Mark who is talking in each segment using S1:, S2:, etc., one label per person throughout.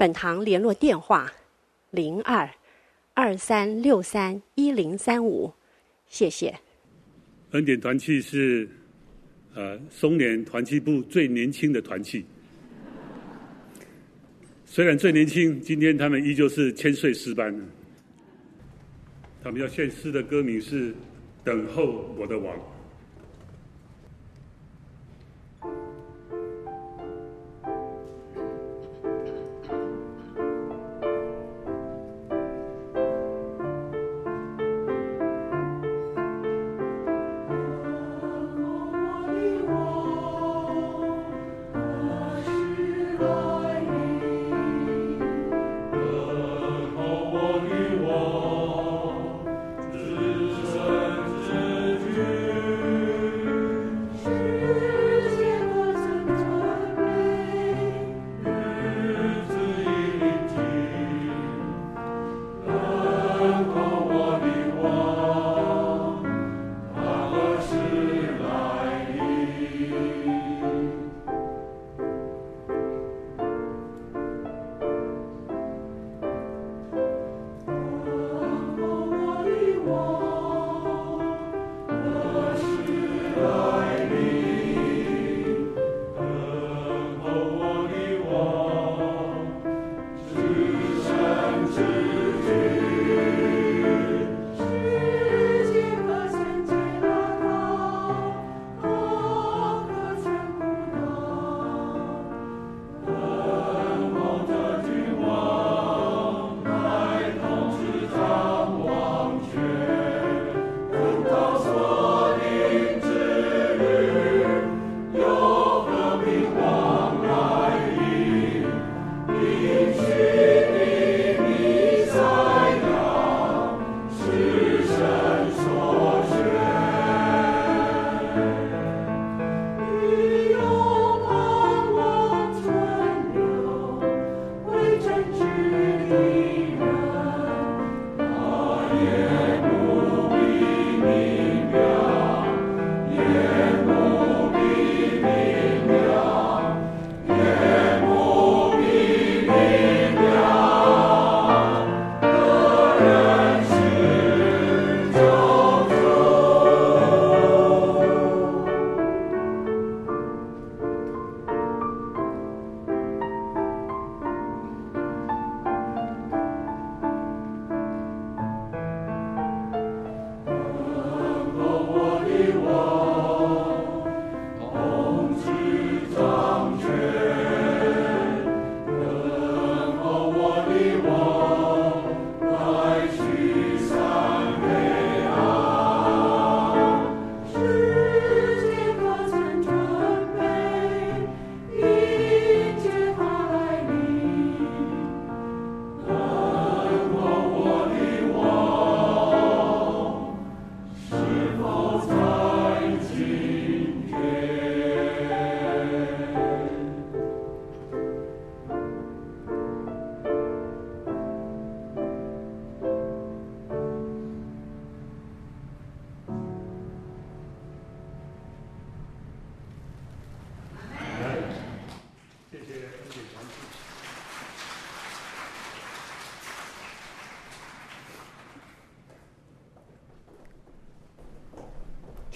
S1: 本堂联络电话：零二二三六三一零三五，谢谢。
S2: 恩典团契是呃松联团契部最年轻的团契，虽然最年轻，今天他们依旧是千岁诗班。他们要献诗的歌名是《等候我的王》。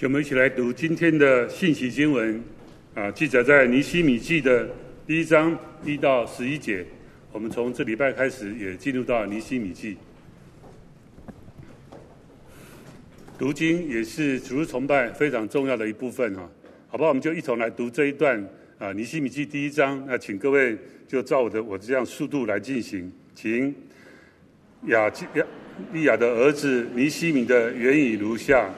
S2: 我们一起来读今天的信息经文，啊，记载在尼希米记的第一章一到十一节。我们从这礼拜开始也进入到尼希米记，读经也是主日崇拜非常重要的一部分哈。好不好？我们就一同来读这一段啊，尼希米记第一章。那请各位就照我的我这样速度来进行，请亚亚利亚的儿子尼希米的原语如下。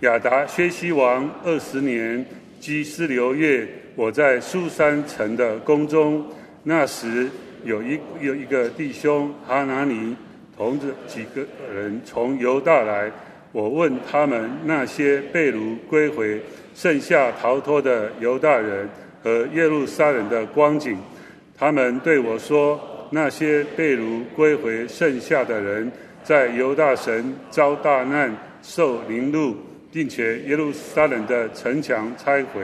S2: 亚达薛西王二十年基斯流月，我在苏珊城的宫中。那时，有一有一个弟兄哈拿尼同着几个人从犹大来，我问他们那些被掳归回、剩下逃脱的犹大人和耶路撒冷的光景，他们对我说：那些被掳归回剩下的人，在犹大神遭大难、受凌辱，并且耶路撒冷的城墙拆毁，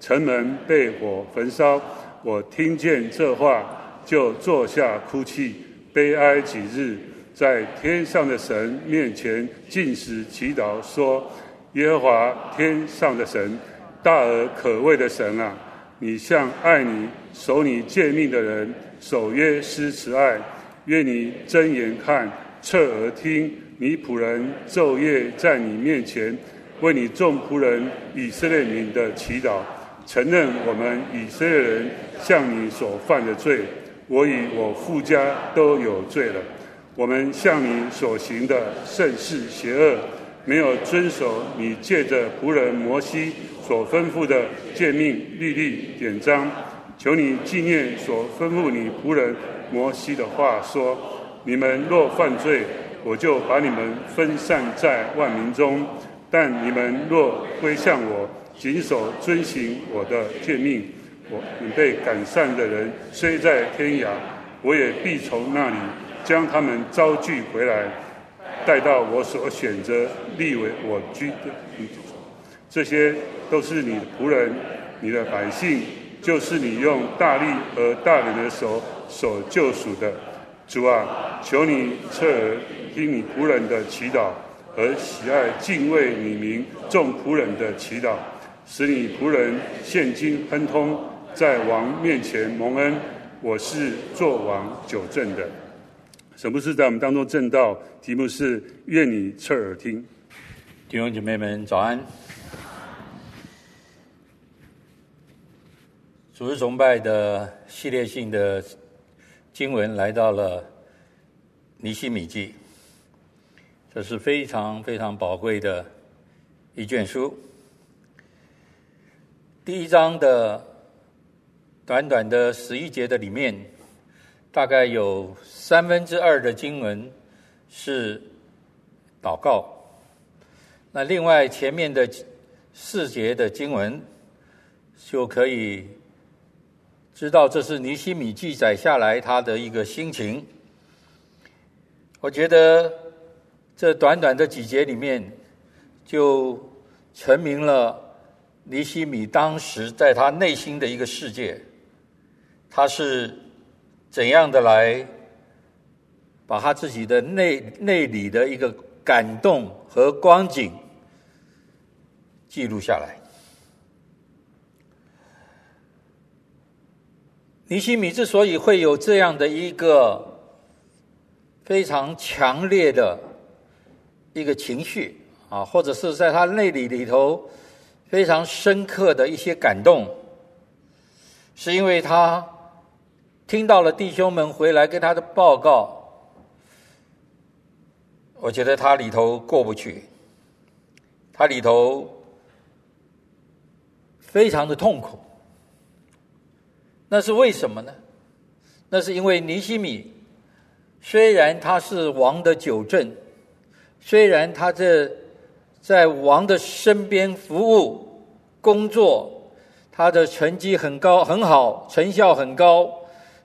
S2: 城门被火焚烧。我听见这话，就坐下哭泣，悲哀几日，在天上的神面前禁食祈祷，说：耶和华天上的神，大而可畏的神啊，你向爱你、守你诫命的人守约施慈爱，愿你睁眼看，侧耳听，你仆人昼夜在你面前为你众仆人以色列民的祈祷。承认我们以色列人向你所犯的罪，我与我父家都有罪了。我们向你所行的甚是邪恶，没有遵守你借着仆人摩西所吩咐的诫命律例典章。求你纪念所吩咐你仆人摩西的话，说：你们若犯罪，我就把你们分散在万民中；但你们若归向我，谨守遵行我的诫命，我你被赶散的人虽在天涯，我也必从那里将他们招聚回来，带到我所选择立为我居的。这些都是你的仆人，你的百姓，就是你用大力和大能的手所救赎的。主啊，求你侧耳听你仆人的祈祷，和喜爱敬畏你名众仆人的祈祷。使你仆人现今亨通，在王面前蒙恩。我是作王久正的。什么是在我们当中正道，题目是愿你侧耳听。
S3: 弟兄姐妹们早安。主日崇拜的系列性的经文来到了尼西米记，这是非常非常宝贵的一卷书。第一章的短短的十一节的里面，大概有三分之二的经文是祷告。那另外前面的四节的经文，就可以知道这是尼西米记载下来他的一个心情。我觉得这短短的几节里面，就成明了。尼西米当时在他内心的一个世界，他是怎样的来把他自己的内内里的一个感动和光景记录下来？尼西米之所以会有这样的一个非常强烈的一个情绪啊，或者是在他内里里头。非常深刻的一些感动，是因为他听到了弟兄们回来跟他的报告，我觉得他里头过不去，他里头非常的痛苦。那是为什么呢？那是因为尼西米虽然他是王的九正，虽然他这。在王的身边服务工作，他的成绩很高很好，成效很高，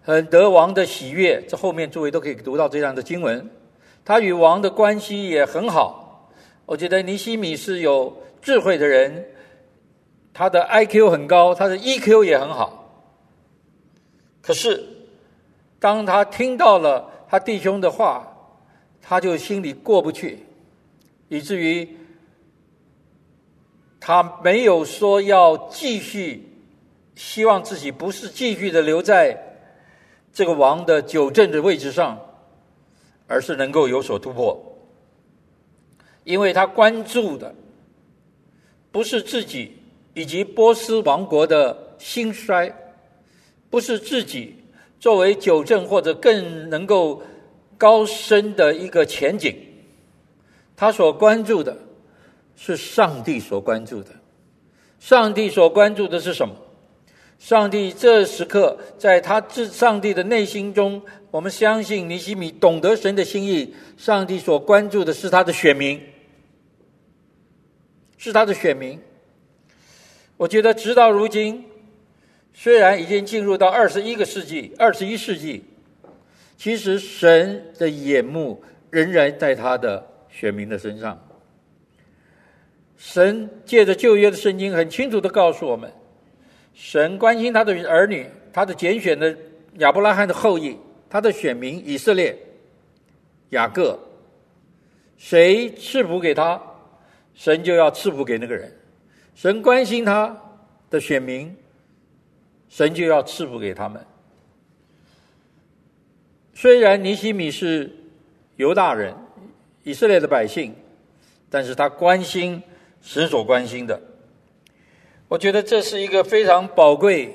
S3: 很得王的喜悦。这后面诸位都可以读到这样的经文。他与王的关系也很好。我觉得尼西米是有智慧的人，他的 IQ 很高，他的 EQ 也很好。可是，当他听到了他弟兄的话，他就心里过不去，以至于。他没有说要继续，希望自己不是继续的留在这个王的九镇的位置上，而是能够有所突破。因为他关注的不是自己以及波斯王国的兴衰，不是自己作为久正或者更能够高升的一个前景，他所关注的。是上帝所关注的，上帝所关注的是什么？上帝这时刻在他至上帝的内心中，我们相信尼西米懂得神的心意。上帝所关注的是他的选民，是他的选民。我觉得直到如今，虽然已经进入到二十一个世纪、二十一世纪，其实神的眼目仍然在他的选民的身上。神借着旧约的圣经，很清楚地告诉我们。神关心他的儿女，他的拣选的亚伯拉罕的后裔，他的选民以色列、雅各，谁赐福给他，神就要赐福给那个人；神关心他的选民，神就要赐福给他们。虽然尼希米是犹大人，以色列的百姓，但是他关心神所关心的。我觉得这是一个非常宝贵，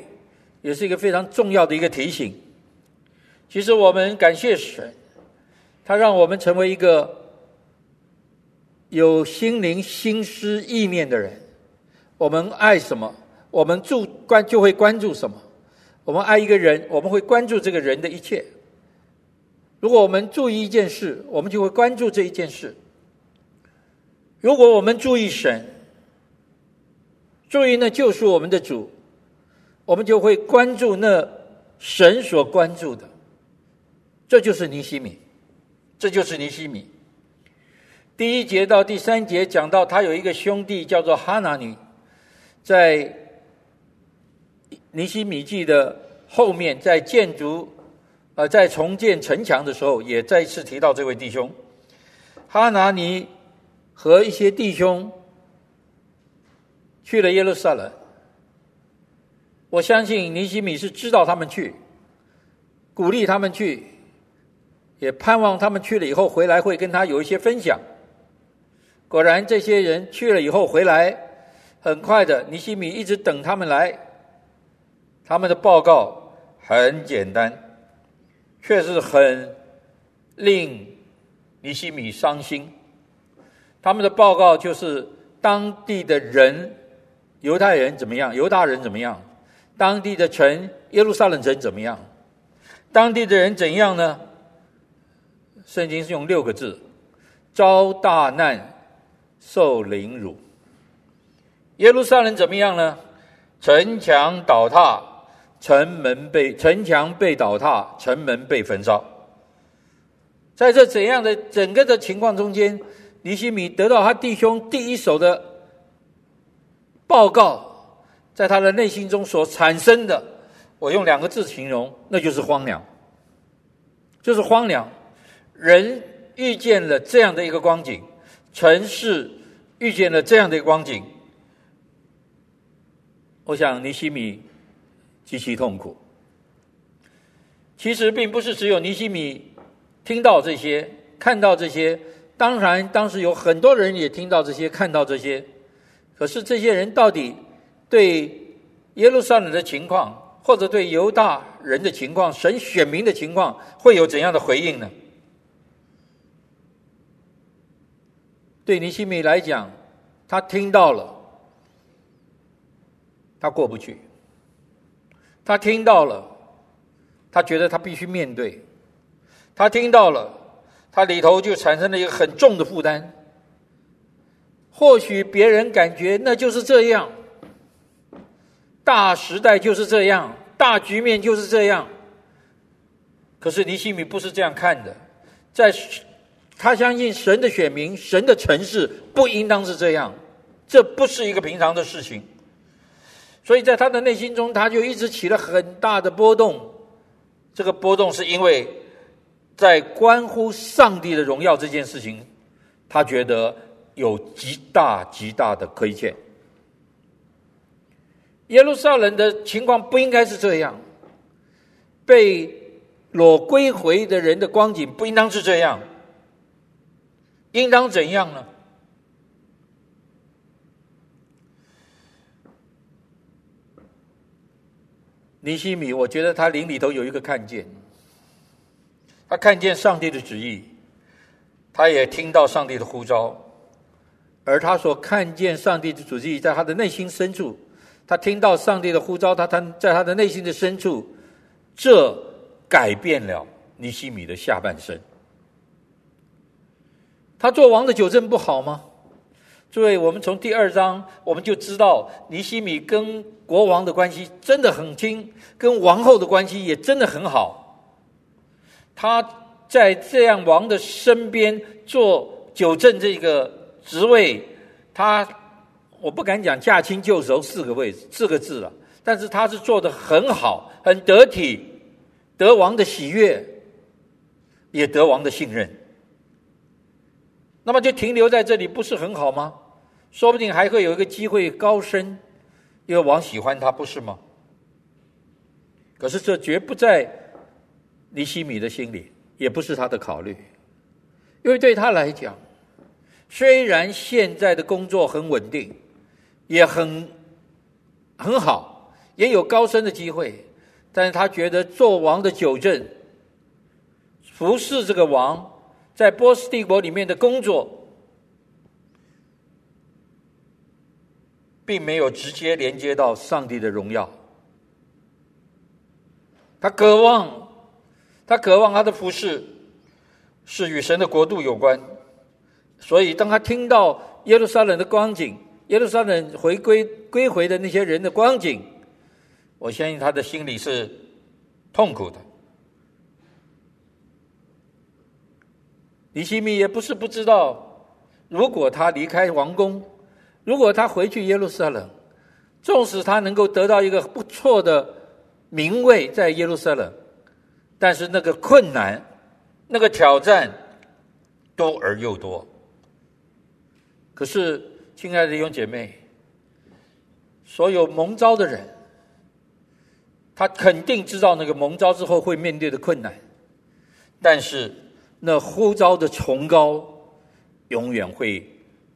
S3: 也是一个非常重要的一个提醒。其实我们感谢神，他让我们成为一个有心灵、心思、意念的人。我们爱什么，我们注关就会关注什么。我们爱一个人，我们会关注这个人的一切。如果我们注意一件事，我们就会关注这一件事。如果我们注意神，注意那救赎我们的主，我们就会关注那神所关注的，这就是尼西米，这就是尼西米。第一节到第三节讲到他有一个兄弟叫做哈拿尼，在尼西米记的后面，在建筑呃在重建城墙的时候，也再次提到这位弟兄哈拿尼和一些弟兄。去了耶路撒冷，我相信尼西米是知道他们去，鼓励他们去，也盼望他们去了以后回来会跟他有一些分享。果然，这些人去了以后回来，很快的，尼西米一直等他们来。他们的报告很简单，却是很令尼西米伤心。他们的报告就是当地的人。犹太人怎么样？犹大人怎么样？当地的城耶路撒冷城怎么样？当地的人怎样呢？圣经是用六个字：遭大难，受凌辱。耶路撒冷怎么样呢？城墙倒塌，城门被城墙被倒塌，城门被焚烧。在这怎样的整个的情况中间，尼希米得到他弟兄第一手的。报告在他的内心中所产生的，我用两个字形容，那就是荒凉。就是荒凉，人遇见了这样的一个光景，城市遇见了这样的一个光景，我想尼希米极其痛苦。其实并不是只有尼希米听到这些、看到这些，当然当时有很多人也听到这些、看到这些。可是这些人到底对耶路撒冷的情况，或者对犹大人的情况、神选民的情况，会有怎样的回应呢？对尼希米来讲，他听到了，他过不去；他听到了，他觉得他必须面对；他听到了，他里头就产生了一个很重的负担。或许别人感觉那就是这样，大时代就是这样，大局面就是这样。可是尼西米不是这样看的，在他相信神的选民，神的城市不应当是这样，这不是一个平常的事情。所以在他的内心中，他就一直起了很大的波动。这个波动是因为在关乎上帝的荣耀这件事情，他觉得。有极大极大的亏欠。耶路撒冷的情况不应该是这样，被裸归回的人的光景不应当是这样，应当怎样呢？尼西米，我觉得他灵里头有一个看见，他看见上帝的旨意，他也听到上帝的呼召。而他所看见上帝的旨意，在他的内心深处，他听到上帝的呼召，他他在他的内心的深处，这改变了尼西米的下半生。他做王的纠正不好吗？诸位，我们从第二章我们就知道，尼西米跟国王的关系真的很亲，跟王后的关系也真的很好。他在这样王的身边做九正这个职位，他我不敢讲驾轻就熟四个位四个字了，但是他是做得很好，很得体，得王的喜悦，也得王的信任。那么就停留在这里不是很好吗？说不定还会有一个机会高升，因为王喜欢他，不是吗？可是这绝不在尼西米的心里，也不是他的考虑，因为对他来讲，虽然现在的工作很稳定，也很很好，也有高升的机会，但是他觉得做王的九正，服侍这个王，在波斯帝国里面的工作。并没有直接连接到上帝的荣耀。他渴望，他渴望他的服饰是与神的国度有关。所以，当他听到耶路撒冷的光景，耶路撒冷回归归回的那些人的光景，我相信他的心里是痛苦的。尼西米也不是不知道，如果他离开王宫。如果他回去耶路撒冷，纵使他能够得到一个不错的名位在耶路撒冷，但是那个困难、那个挑战多而又多。可是，亲爱的弟兄姐妹，所有蒙召的人，他肯定知道那个蒙召之后会面对的困难，但是那呼召的崇高永远会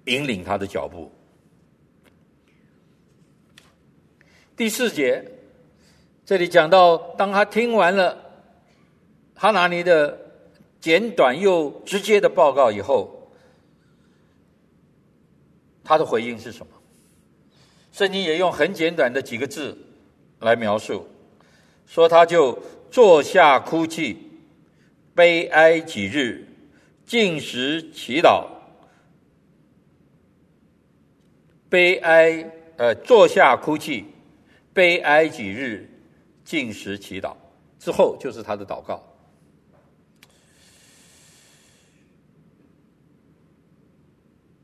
S3: 引领他的脚步。第四节，这里讲到，当他听完了哈拿尼的简短又直接的报告以后，他的回应是什么？圣经也用很简短的几个字来描述，说他就坐下哭泣，悲哀几日，禁食祈祷，悲哀呃坐下哭泣。悲哀几日，禁食祈祷之后，就是他的祷告。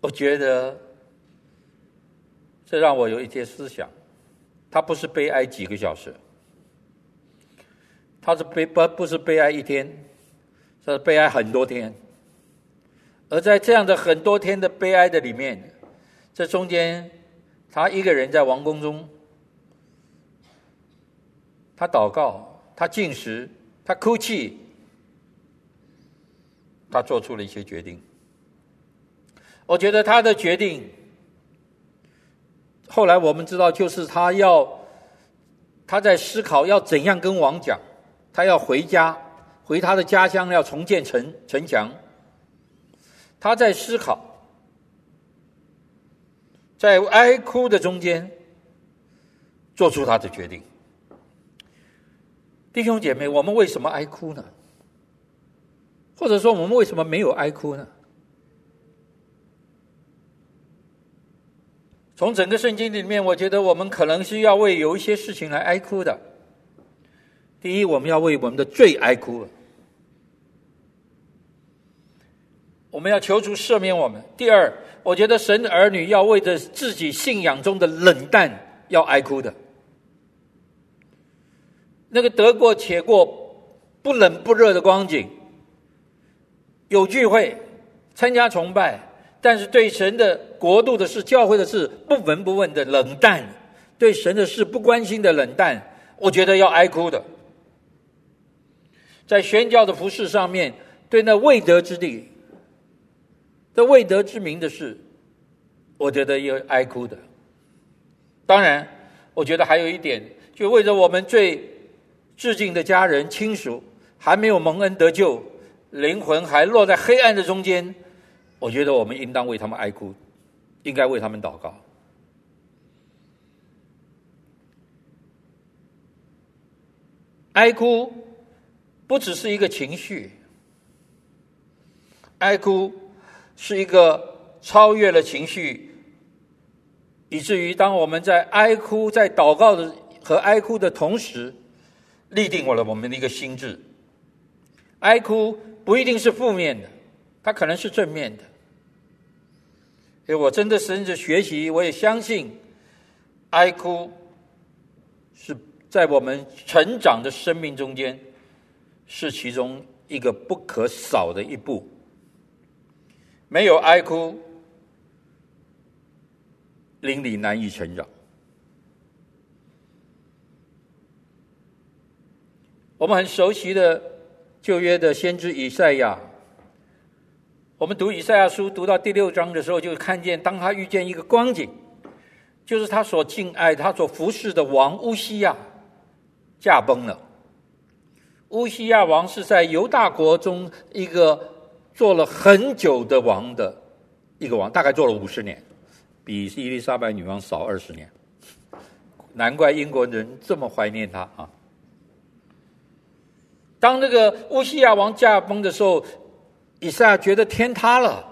S3: 我觉得这让我有一些思想，他不是悲哀几个小时，他是悲不不是悲哀一天，他是悲哀很多天。而在这样的很多天的悲哀的里面，这中间他一个人在王宫中。他祷告，他进食，他哭泣，他做出了一些决定。我觉得他的决定，后来我们知道，就是他要他在思考要怎样跟王讲，他要回家，回他的家乡，要重建城城墙。他在思考，在哀哭的中间，做出他的决定。弟兄姐妹，我们为什么哀哭呢？或者说，我们为什么没有哀哭呢？从整个圣经里面，我觉得我们可能是要为有一些事情来哀哭的。第一，我们要为我们的罪哀哭，我们要求主赦免我们。第二，我觉得神的儿女要为着自己信仰中的冷淡要哀哭的。那个得过且过、不冷不热的光景，有聚会、参加崇拜，但是对神的国度的事、教会的事不闻不问的冷淡，对神的事不关心的冷淡，我觉得要哀哭的。在宣教的服事上面，对那未得之地、这未得之名的事，我觉得要哀哭的。当然，我觉得还有一点，就为着我们最。致敬的家人亲属还没有蒙恩得救灵魂还落在黑暗的中间我觉得我们应当为他们哀哭应该为他们祷告。哀哭不只是一个情绪哀哭是一个超越了情绪以至于当我们在哀哭在祷告的和哀哭的同时立定了我们的一个心志。哀哭不一定是负面的，它可能是正面的。所以我真的甚至学习，我也相信，哀哭是在我们成长的生命中间，是其中一个不可少的一步。没有哀哭，邻里难以成长。我们很熟悉的旧约的先知以赛亚。我们读以赛亚书读到第六章的时候，就看见当他遇见一个光景，就是他所敬爱、他所服侍的王乌西亚驾崩了。乌西亚王是在犹大国中一个做了很久的王的一个王，大概做了五十年，比伊丽莎白女王少二十年。难怪英国人这么怀念他啊！当那个乌西亚王驾崩的时候，以赛亚觉得天塌了，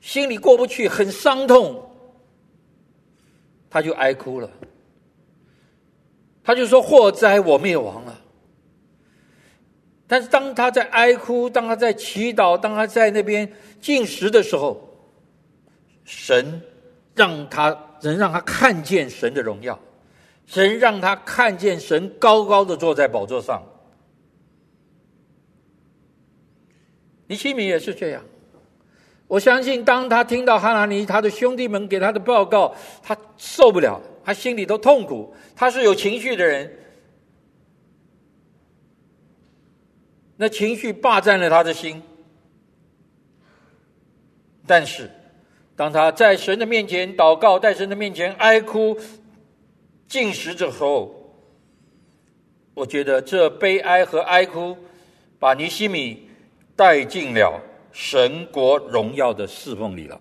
S3: 心里过不去，很伤痛，他就哀哭了。他就说：“祸灾，我灭亡了。”但是当他在哀哭，当他在祈祷，当他在那边进食的时候，神让他能让他看见神的荣耀，神让他看见神高高的坐在宝座上。尼西米也是这样，我相信当他听到哈拿尼他的兄弟们给他的报告，他受不了，他心里都痛苦。他是有情绪的人，那情绪霸占了他的心。但是，当他在神的面前祷告，在神的面前哀哭、进食之后，我觉得这悲哀和哀哭，把尼西米。带进了神国荣耀的侍奉里了。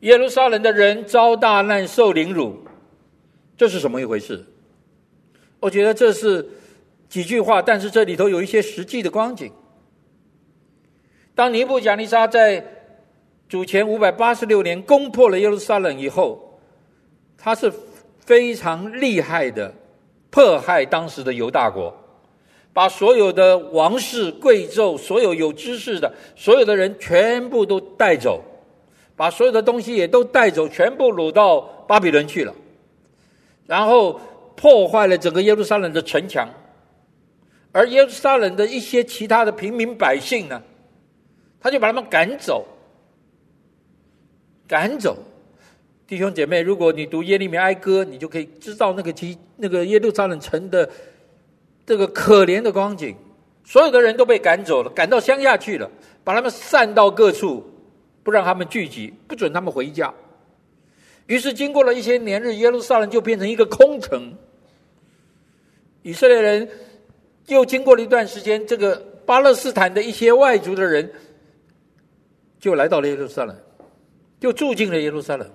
S3: 耶路撒冷的人遭大难、受凌辱，这是什么一回事？我觉得这是几句话，但是这里头有一些实际的光景。当尼布甲尼撒在主前五百八十六年攻破了耶路撒冷以后，他是非常厉害的迫害当时的犹大国。把所有的王室贵胄、所有有知识的、所有的人全部都带走，把所有的东西也都带走，全部掳到巴比伦去了。然后破坏了整个耶路撒冷的城墙，而耶路撒冷的一些其他的平民百姓呢，他就把他们赶走。赶走，弟兄姐妹，如果你读耶利米哀歌，你就可以知道那个其那个耶路撒冷城的。这个可怜的光景，所有的人都被赶走了，赶到乡下去了，把他们散到各处，不让他们聚集，不准他们回家。于是，经过了一些年日，耶路撒冷就变成一个空城。以色列人又经过了一段时间，这个巴勒斯坦的一些外族的人就来到了耶路撒冷，就住进了耶路撒冷。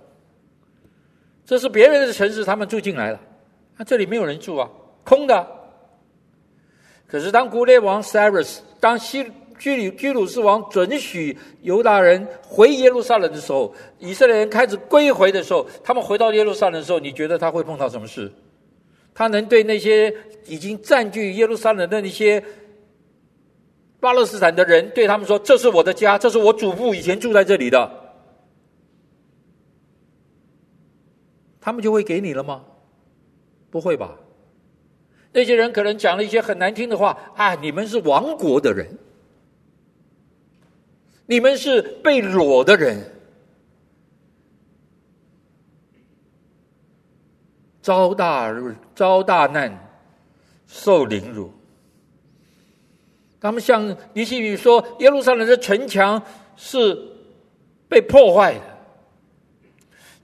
S3: 这是别人的城市，他们住进来了，那这里没有人住啊，空的。可是，当古列王 Cyrus，当西居里居鲁士王准许犹大人回耶路撒冷的时候，以色列人开始归回的时候，他们回到耶路撒冷的时候，你觉得他会碰到什么事？他能对那些已经占据耶路撒冷的那些巴勒斯坦的人，对他们说：“这是我的家，这是我祖父以前住在这里的。”他们就会给你了吗？不会吧。那些人可能讲了一些很难听的话啊！你们是亡国的人，你们是被裸的人，遭大遭大难，受凌辱。他们向尼希米说，耶路撒冷的城墙是被破坏的。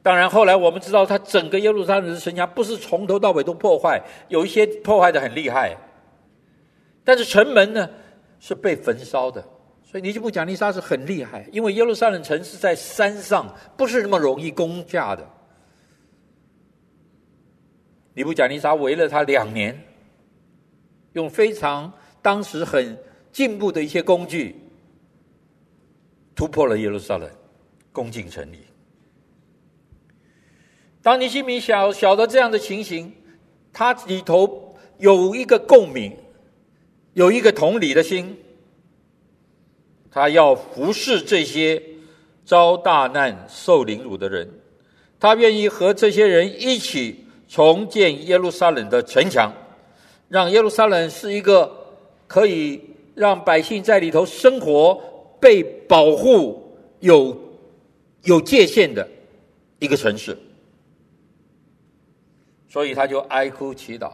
S3: 当然，后来我们知道，他整个耶路撒冷的城墙不是从头到尾都破坏，有一些破坏的很厉害。但是城门呢，是被焚烧的。所以尼基布贾尼撒是很厉害，因为耶路撒冷城是在山上，不是那么容易攻下的。尼布甲尼撒围了他两年，用非常当时很进步的一些工具，突破了耶路撒冷，攻进城里。当尼希米晓晓得这样的情形，他里头有一个共鸣，有一个同理的心，他要服侍这些遭大难、受凌辱的人，他愿意和这些人一起重建耶路撒冷的城墙，让耶路撒冷是一个可以让百姓在里头生活、被保护、有有界限的一个城市。所以他就哀哭祈祷，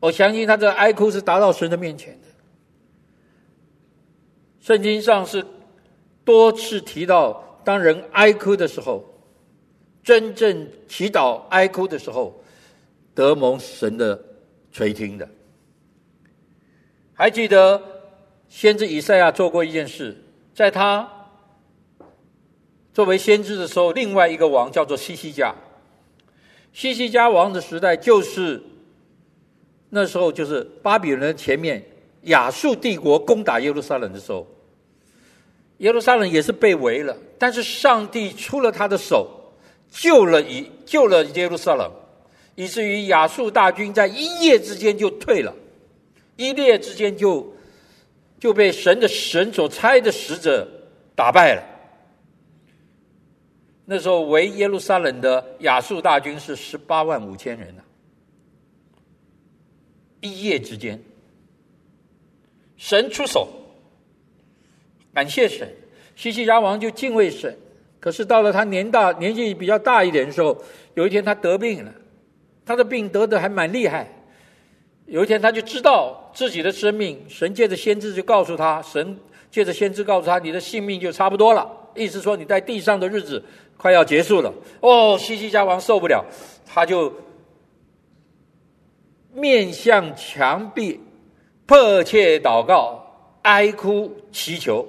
S3: 我相信他这哀哭是达到神的面前的。圣经上是多次提到，当人哀哭的时候，真正祈祷哀哭的时候，得蒙神的垂听的。还记得先知以赛亚做过一件事，在他作为先知的时候，另外一个王叫做西西家。西西家王的时代，就是那时候，就是巴比伦前面亚述帝国攻打耶路撒冷的时候，耶路撒冷也是被围了，但是上帝出了他的手，救了以救了耶路撒冷，以至于亚述大军在一夜之间就退了，一夜之间就就被神的神所差的使者打败了。那时候围耶路撒冷的亚述大军是十八万五千人呢、啊，一夜之间，神出手，感谢神，西西家王就敬畏神。可是到了他年大年纪比较大一点的时候，有一天他得病了，他的病得的还蛮厉害。有一天他就知道自己的生命，神借着先知就告诉他，神借着先知告诉他，你的性命就差不多了，意思说你在地上的日子。快要结束了哦，西西家王受不了，他就面向墙壁，迫切祷告、哀哭、祈求。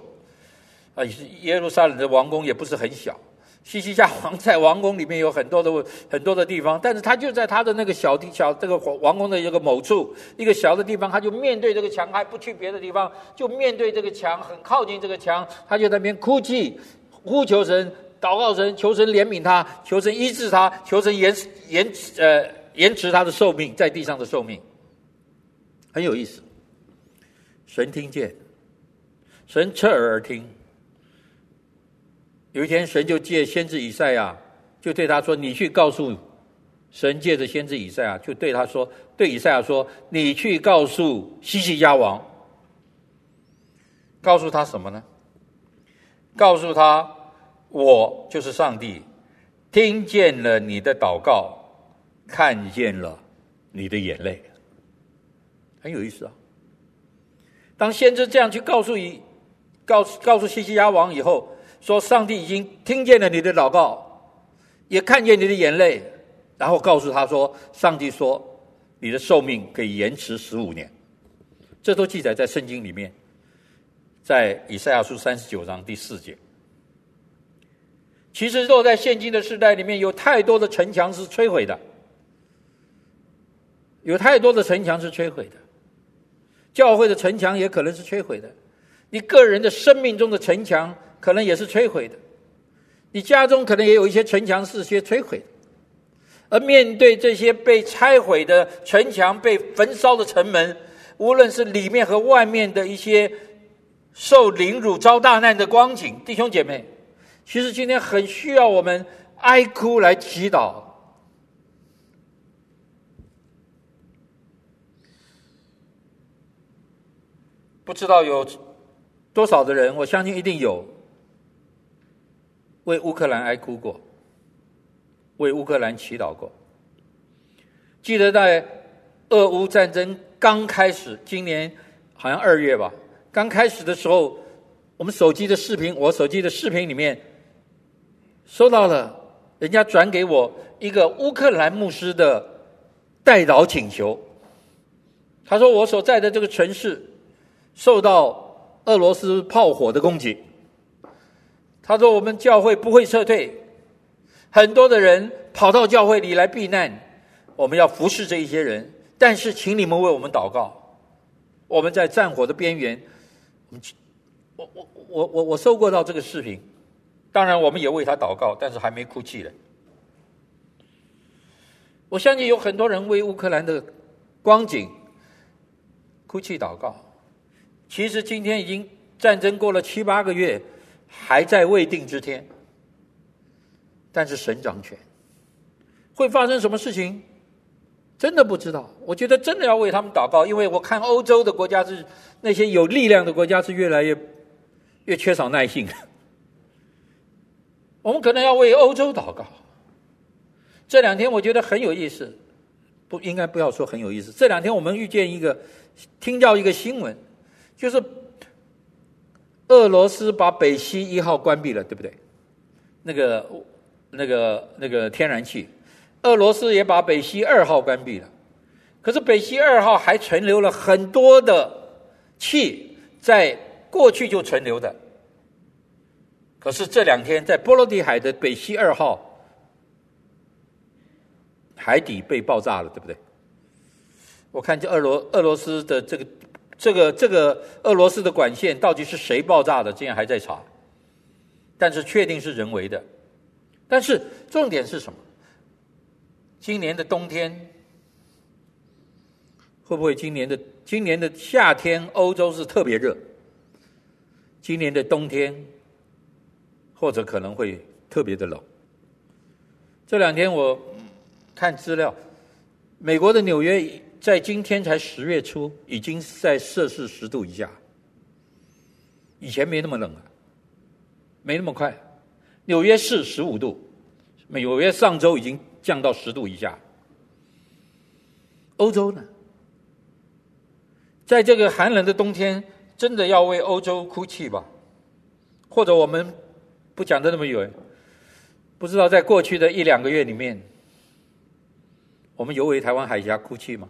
S3: 啊，耶路撒冷的王宫也不是很小，西西家王在王宫里面有很多的很多的地方，但是他就在他的那个小地小这个王宫的一个某处一个小的地方，他就面对这个墙，还不去别的地方，就面对这个墙，很靠近这个墙，他就在那边哭泣、呼求神。祷告神，求神怜悯他，求神医治他，求神延延呃延迟他的寿命，在地上的寿命，很有意思。神听见，神侧耳而听。有一天，神就借先知以赛亚，就对他说：“你去告诉神，借着先知以赛亚，就对他说，对以赛亚说，你去告诉西西家王，告诉他什么呢？告诉他。”我就是上帝，听见了你的祷告，看见了你的眼泪，很有意思啊。当先知这样去告诉以告告诉西西亚王以后，说上帝已经听见了你的祷告，也看见你的眼泪，然后告诉他说，上帝说你的寿命可以延迟十五年，这都记载在圣经里面，在以赛亚书三十九章第四节。其实，落在现今的时代里面，有太多的城墙是摧毁的，有太多的城墙是摧毁的，教会的城墙也可能是摧毁的，你个人的生命中的城墙可能也是摧毁的，你家中可能也有一些城墙是些摧毁的，而面对这些被拆毁的城墙、被焚烧的城门，无论是里面和外面的一些受凌辱、遭大难的光景，弟兄姐妹。其实今天很需要我们哀哭来祈祷。不知道有多少的人，我相信一定有为乌克兰哀哭过，为乌克兰祈祷过。记得在俄乌战争刚开始，今年好像二月吧，刚开始的时候，我们手机的视频，我手机的视频里面。收到了，人家转给我一个乌克兰牧师的代祷请求。他说：“我所在的这个城市受到俄罗斯炮火的攻击。”他说：“我们教会不会撤退，很多的人跑到教会里来避难。我们要服侍这一些人，但是请你们为我们祷告。我们在战火的边缘，我我我我我收过到这个视频，当然我们也为他祷告，但是还没哭泣了。我相信有很多人为乌克兰的光景哭泣祷告。其实今天已经战争过了七八个月，还在未定之天。但是神掌权，会发生什么事情，真的不知道。我觉得真的要为他们祷告，因为我看欧洲的国家是那些有力量的国家是越来越越缺少耐性。我们可能要为欧洲祷告。这两天我觉得很有意思，不应该不要说很有意思。这两天我们遇见一个，听到一个新闻，就是俄罗斯把北溪一号关闭了，对不对？那个。那个那个天然气，俄罗斯也把北溪二号关闭了，可是北溪二号还存留了很多的气，在过去就存留的。可是这两天在波罗的海的北溪二号海底被爆炸了，对不对？我看这俄罗俄罗斯的这个这个这个俄罗斯的管线到底是谁爆炸的，竟然还在查，但是确定是人为的。但是重点是什么？今年的冬天会不会？今年的今年的夏天，欧洲是特别热。今年的冬天，或者可能会特别的冷。这两天我看资料，美国的纽约在今天才十月初，已经在摄氏十度以下。以前没那么冷啊，没那么快。纽约市十五度，纽约上周已经降到十度以下。欧洲呢，在这个寒冷的冬天，真的要为欧洲哭泣吧？或者我们不讲的那么远，不知道在过去的一两个月里面，我们有为台湾海峡哭泣吗？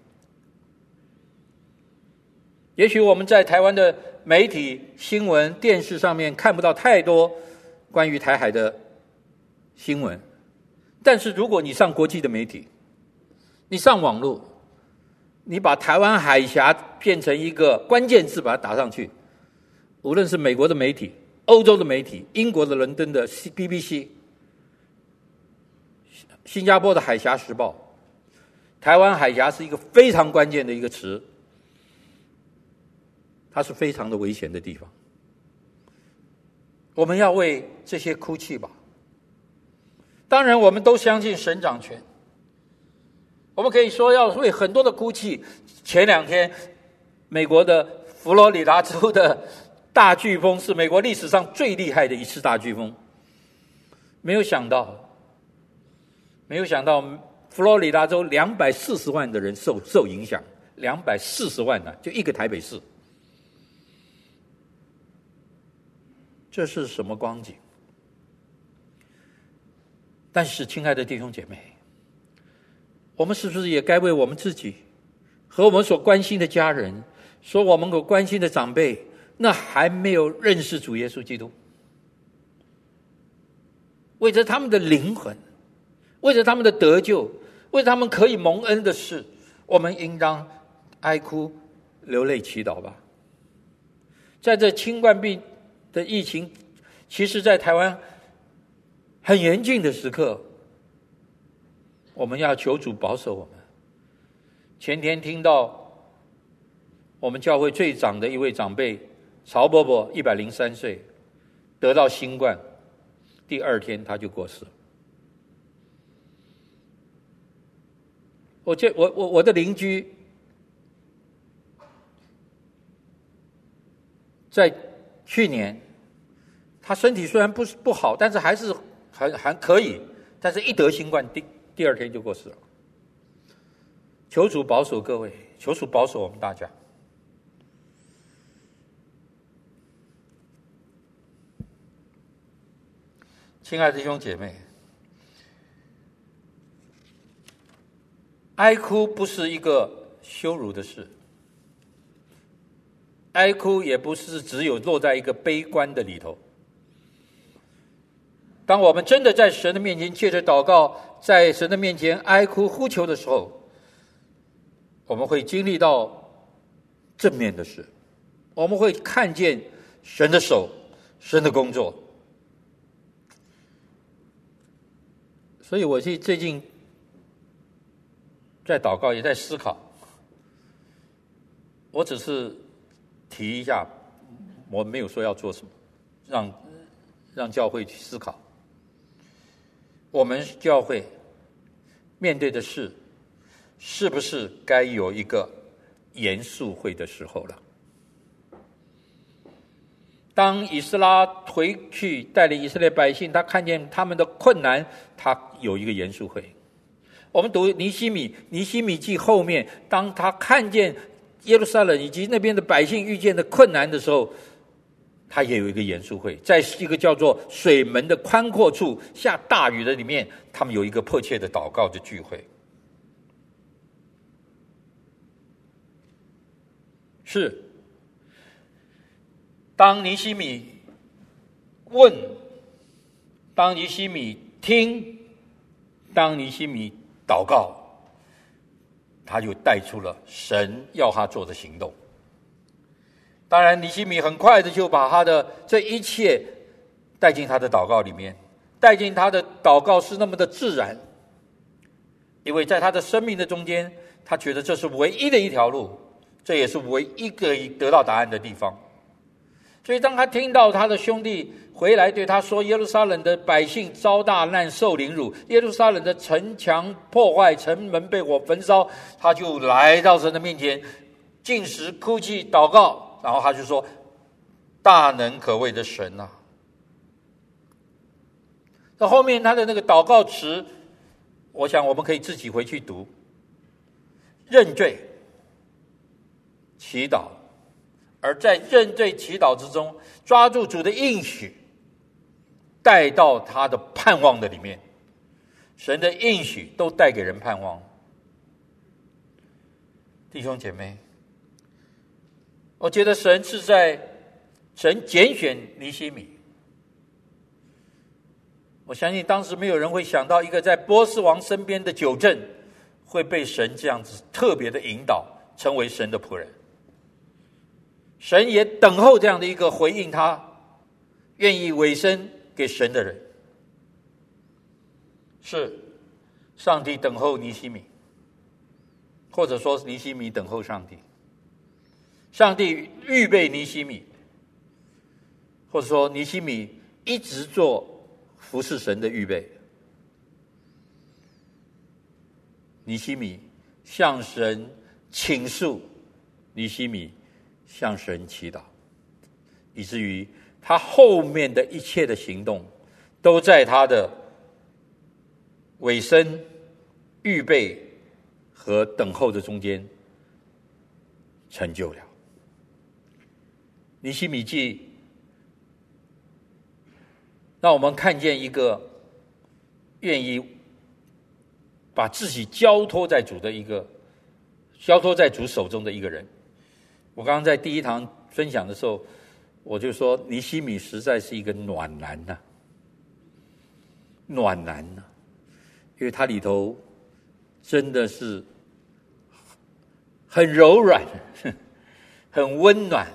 S3: 也许我们在台湾的媒体、新闻、电视上面看不到太多。关于台海的新闻，但是如果你上国际的媒体，你上网络，你把台湾海峡变成一个关键字，把它打上去，无论是美国的媒体、欧洲的媒体、英国的伦敦的 C B B C，、新加坡的海峡时报，台湾海峡是一个非常关键的一个词，它是非常的危险的地方。我们要为这些哭泣吧。当然，我们都相信神掌权。我们可以说要为很多的哭泣。前两天，美国的佛罗里达州的大飓风是美国历史上最厉害的一次大飓风。没有想到，没有想到，佛罗里达州两百四十万的人受受影响，两百四十万呢，就一个台北市。这是什么光景？但是，亲爱的弟兄姐妹，我们是不是也该为我们自己和我们所关心的家人，说我们所关心的长辈，那还没有认识主耶稣基督，为着他们的灵魂，为着他们的得救，为他们可以蒙恩的事，我们应当哀哭、流泪、祈祷吧。在这新冠病的疫情，其实，在台湾很严峻的时刻，我们要求主保守我们。前天听到我们教会最长的一位长辈曹伯伯，一百零三岁，得到新冠，第二天他就过世了。我这我我我的邻居在。去年，他身体虽然不是不好，但是还是还还可以。但是一得新冠，第第二天就过世了。求主保守各位，求主保守我们大家。亲爱的弟兄姐妹，哀哭不是一个羞辱的事。哀哭也不是只有落在一个悲观的里头。当我们真的在神的面前借着祷告，在神的面前哀哭呼求的时候，我们会经历到正面的事，我们会看见神的手、神的工作。所以，我最最近在祷告，也在思考。我只是提一下，我没有说要做什么，让让教会去思考。我们教会面对的事，是不是该有一个严肃会的时候了？当以斯拉回去带领以色列百姓，他看见他们的困难，他有一个严肃会。我们读尼西米，尼西米记后面，当他看见耶路撒冷以及那边的百姓遇见的困难的时候，他也有一个严肃会。在一个叫做水门的宽阔处下大雨的里面，他们有一个迫切的祷告的聚会。是。当尼西米问，当尼西米听，当尼西米祷告，他就带出了神要他做的行动。当然，尼西米很快的就把他的这一切带进他的祷告里面，带进他的祷告是那么的自然，因为在他的生命的中间，他觉得这是唯一的一条路，这也是唯一可以得到答案的地方。所以，当他听到他的兄弟回来对他说：“耶路撒冷的百姓遭大难，受凌辱；耶路撒冷的城墙破坏，城门被火焚烧。”他就来到神的面前，进食、哭泣、祷告，然后他就说：“大能可畏的神呐、啊！”那后面他的那个祷告词，我想我们可以自己回去读：认罪、祈祷。而在认罪祈祷之中，抓住主的应许，带到他的盼望的里面。神的应许都带给人盼望。弟兄姐妹，我觉得神是在神拣选尼希米。我相信当时没有人会想到，一个在波斯王身边的酒政会被神这样子特别的引导，成为神的仆人。神也等候这样的一个回应他，愿意委身给神的人，是上帝等候尼西米，或者说尼西米等候上帝，上帝预备尼西米，或者说尼西米一直做服侍神的预备，尼西米向神倾诉，尼西米。向神祈祷，以至于他后面的一切的行动，都在他的尾声、预备和等候的中间成就了。尼西米记让我们看见一个愿意把自己交托在主的一个交托在主手中的一个人。我刚刚在第一堂分享的时候，我就说尼西米实在是一个暖男呐、暖男呐、因为他里头真的是很柔软、很温暖、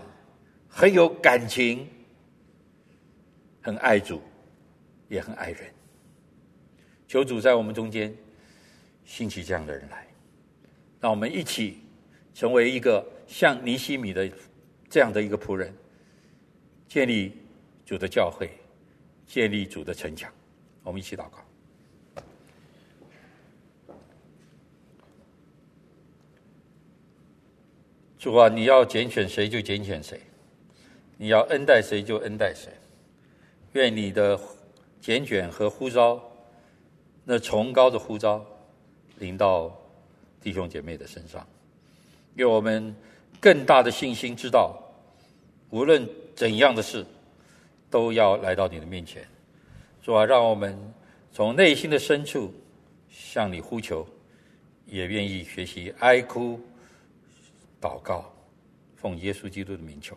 S3: 很有感情、很爱主，也很爱人。求主在我们中间兴起这样的人来，让我们一起成为一个。像尼西米的这样的一个仆人，建立主的教会，建立主的城墙。我们一起祷告。主啊，你要拣选谁就拣选谁，你要恩待谁就恩待谁。愿你的拣选和呼召，那崇高的呼召，临到弟兄姐妹的身上，愿我们。更大的信心，知道无论怎样的事，都要来到你的面前。主啊，让我们从内心的深处向你呼求，也愿意学习哀哭、祷告，奉耶稣基督的名求。